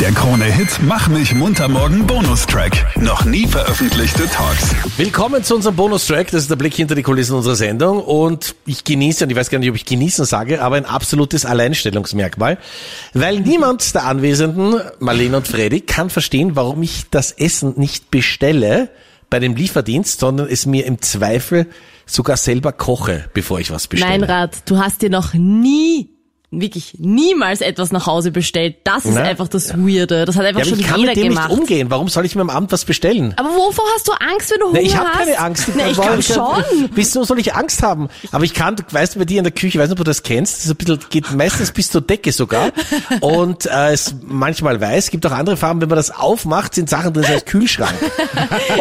Der Krone-Hit Mach mich munter morgen Bonustrack. Noch nie veröffentlichte Talks. Willkommen zu unserem Bonustrack. Das ist der Blick hinter die Kulissen unserer Sendung. Und ich genieße, und ich weiß gar nicht, ob ich genießen sage, aber ein absolutes Alleinstellungsmerkmal. Weil niemand der Anwesenden, Marlene und Freddy, kann verstehen, warum ich das Essen nicht bestelle bei dem Lieferdienst, sondern es mir im Zweifel sogar selber koche, bevor ich was bestelle. Meinrad, du hast dir noch nie wirklich niemals etwas nach Hause bestellt. Das ist Na? einfach das Weirde. Das hat einfach Ja, schon ich kann jeder mit dem gemacht. nicht umgehen. Warum soll ich mir am Abend was bestellen? Aber wovor hast du Angst, wenn du Hunger Nee, ich habe hast? keine Angst. Na, ich glaube schon. Wieso soll ich Angst haben? Aber ich kann, weißt du, bei dir in der Küche, ich weiß nicht, ob du das kennst, das ist ein bisschen, geht meistens bis zur Decke sogar. Und äh, es manchmal weiß, gibt auch andere Farben, wenn man das aufmacht, sind Sachen drin, das heißt Kühlschrank.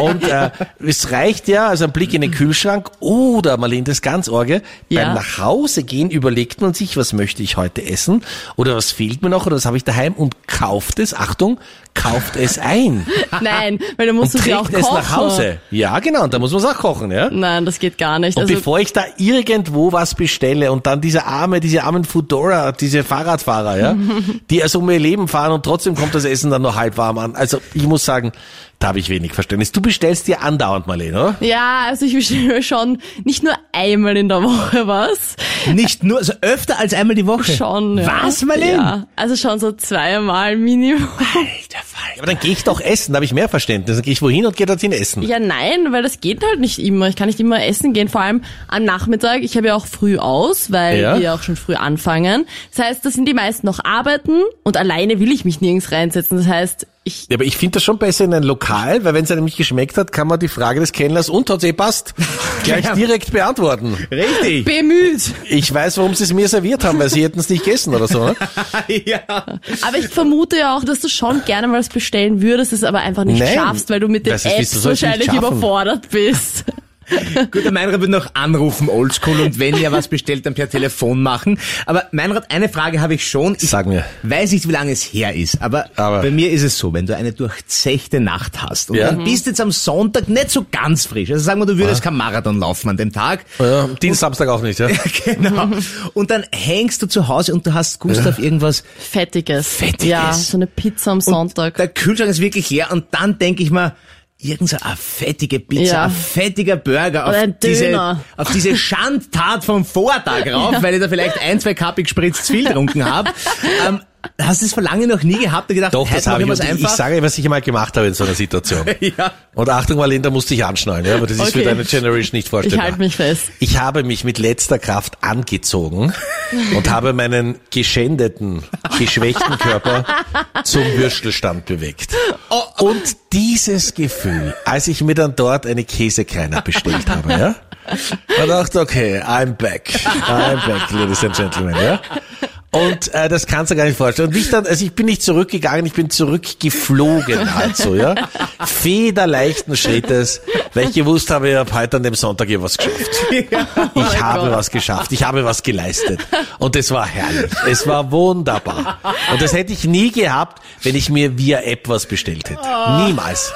Und äh, es reicht ja, also ein Blick in den Kühlschrank oder, Marlene, das ganz Orge, Ja. beim Nachhausegehen überlegt man sich, was möchte ich heute essen oder was fehlt mir noch oder was habe ich daheim und kauft es, Achtung, kauft es ein Nein, weil dann musst und du sie auch trägt es kochen. nach Hause. Ja, genau, und da muss man es auch kochen, ja. Nein, das geht gar nicht. Und Also, bevor ich da irgendwo was bestelle und dann diese arme, diese armen Foodora, diese Fahrradfahrer, ja, die also um ihr Leben fahren und trotzdem kommt das Essen dann nur halb warm an. Also ich muss sagen, da habe ich wenig Verständnis. Du bestellst dir andauernd, Marlene, oder? ja, also ich bestelle mir schon nicht nur einmal in der Woche was. Nicht nur, also öfter als einmal die Woche. Schon, ja. Was, Marlene? Ja, also schon so zweimal Minimum. Alter Fall. Aber dann gehe ich doch essen, da habe ich mehr Verständnis. Dann gehe ich wohin und gehe dorthin essen. Ja, nein, weil das geht halt nicht immer. Ich kann nicht immer essen gehen, vor allem am Nachmittag. Ich habe ja auch früh aus, weil Ja. wir auch schon früh anfangen. Das heißt, da sind die meisten noch arbeiten und alleine will ich mich nirgends reinsetzen. Das heißt, ich Ja, aber ich finde das schon besser in ein Lokal, weil wenn es einem nicht geschmeckt hat, kann man die Frage des Kellners und hat's eh passt gleich Ja. direkt beantworten. Richtig. bemüht. Ich weiß, warum sie es mir serviert haben, weil sie hätten es nicht gegessen oder so. Ne? ja. Aber ich vermute ja auch, dass du schon gerne mal was bestellen würdest, es aber einfach nicht Nein. schaffst, weil du mit den wieso Apps wahrscheinlich überfordert bist. Gut, der Meinrad wird noch anrufen, oldschool, und wenn ihr was bestellt, dann per Telefon machen. Aber Meinrad, eine Frage habe ich schon. Ich Sag mir. weiß nicht, wie lange es her ist, aber, Aber- bei mir ist es so, wenn du eine durchzechte Nacht hast und Ja. dann bist jetzt am Sonntag nicht so ganz frisch. Also sagen wir, du würdest kein Marathon laufen an dem Tag. Ja, Dienst, Samstag auch nicht, ja. genau. Und dann hängst du zu Hause und du hast Gust auf irgendwas Fettiges. Fettiges. Ja, so eine Pizza am Sonntag. Der Kühlschrank ist wirklich leer und dann denke ich mir, irgend so eine fettige Pizza, Ja. ein fettiger Burger auf diese, auf diese Schandtat vom Vortag rauf, weil ich da vielleicht ein, zwei Kappe gespritzt zu viel getrunken habe. Ähm, hast du das vor lange noch nie gehabt und gedacht, Doch, das habe ich. Und wir's ich, sage, was ich einmal gemacht habe in so einer Situation. Ja. Und Achtung, Marlene, da musste ich anschnallen, ja, aber das ist für Okay. deine Generation nicht vorstellbar. Ich halte mich fest. Ich habe mich mit letzter Kraft angezogen und habe meinen geschändeten, geschwächten Körper zum Würstelstand bewegt. Und dieses Gefühl, als ich mir dann dort eine Käsekreiner bestellt habe, ja, da dachte okay, I'm back. I'm back, ladies and gentlemen, ja. Und äh, das kannst du gar nicht vorstellen. Und ich dann, also ich bin nicht zurückgegangen, ich bin zurückgeflogen halt so, ja. Federleichten Schrittes, weil ich gewusst habe, ich habe heute an dem Sonntag hier was geschafft. Ich habe was geschafft, ich habe was geleistet. Und es war herrlich. Es war wunderbar. Und das hätte ich nie gehabt, wenn ich mir via App was bestellt hätte. Niemals.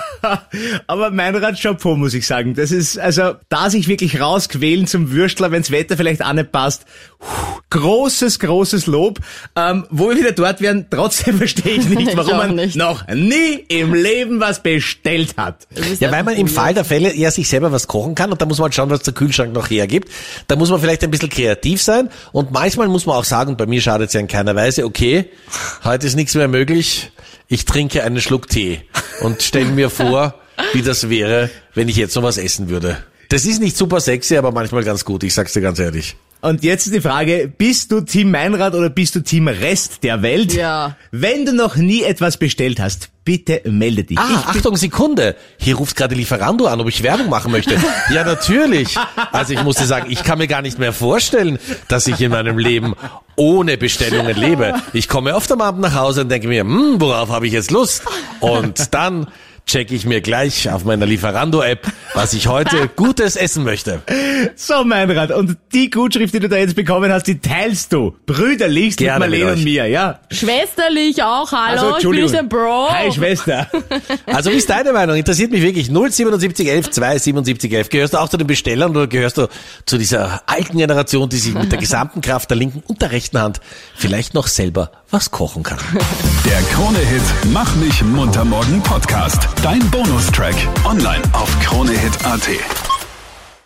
Aber Meinrad Chapeau, muss ich sagen. Das ist, also, da sich wirklich rausquälen zum Würstler, wenns Wetter vielleicht auch nicht passt. Puh, großes, großes Lob. Ähm, wo wir wieder dort wären, trotzdem verstehe ich nicht, Ich warum auch man nicht. noch nie im Leben was bestellt hat. Ja, weil man im. Fall der Fälle ja sich selber was kochen kann und da muss man halt schauen, was der Kühlschrank noch hergibt. Da muss man vielleicht ein bisschen kreativ sein und manchmal muss man auch sagen, und bei mir schadet es ja in keiner Weise, okay, heute ist nichts mehr möglich, ich trinke einen Schluck Tee und stelle mir vor, wie das wäre, wenn ich jetzt noch was essen würde. Das ist nicht super sexy, aber manchmal ganz gut, ich sag's dir ganz ehrlich. Und jetzt ist die Frage, bist du Team Meinrad oder bist du Team Rest der Welt? Ja. Wenn du noch nie etwas bestellt hast, bitte melde dich. Ah, Achtung, Sekunde. Hier ruft gerade Lieferando an, ob ich Werbung machen möchte. Ja, natürlich. Also ich musste sagen, ich kann mir gar nicht mehr vorstellen, dass ich in meinem Leben ohne Bestellungen lebe. Ich komme oft am Abend nach Hause und denke mir, hm, worauf habe ich jetzt Lust? Und dann checke ich mir gleich auf meiner Lieferando-App, was ich heute Gutes essen möchte. So, Meinrad, und die Gutschrift, die du da jetzt bekommen hast, die teilst du brüderlichst mit Gerne Marlene mit und mir, ja? Schwesterlich auch, hallo, Also, ich bin ein Bro. Hi, Schwester. Also wie ist deine Meinung? Interessiert mich wirklich. 07711 27711. Gehörst du auch zu den Bestellern oder gehörst du zu dieser alten Generation, die sich mit der gesamten Kraft der linken und der rechten Hand vielleicht noch selber was kochen kann. Der Krone-Hit Mach mich munter morgen Podcast. Dein Bonustrack. Online auf kronehit.at.